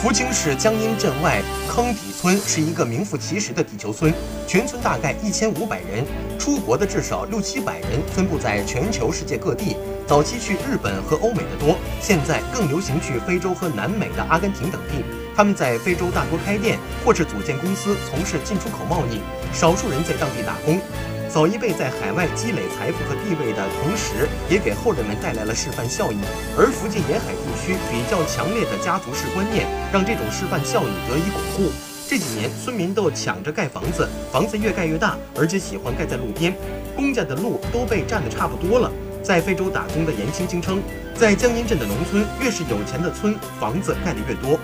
福清市江阴镇外坑底村是一个名副其实的地球村，全村大概一千五百人，出国的至少六七百人，分布在全球世界各地。早期去日本和欧美的多，现在更流行去非洲和南美的阿根廷等地。他们在非洲大多开店或是组建公司，从事进出口贸易，少数人在当地打工。早一辈在海外积累财富和地位的同时，也给后人们带来了示范效益。而福建沿海地区比较强烈的家族式观念，让这种示范效益得以巩固。这几年，村民都抢着盖房子，房子越盖越大，而且喜欢盖在路边，公家的路都被占得差不多了。在非洲打工的严青青称，在江阴镇的农村，越是有钱的村，房子盖得越多。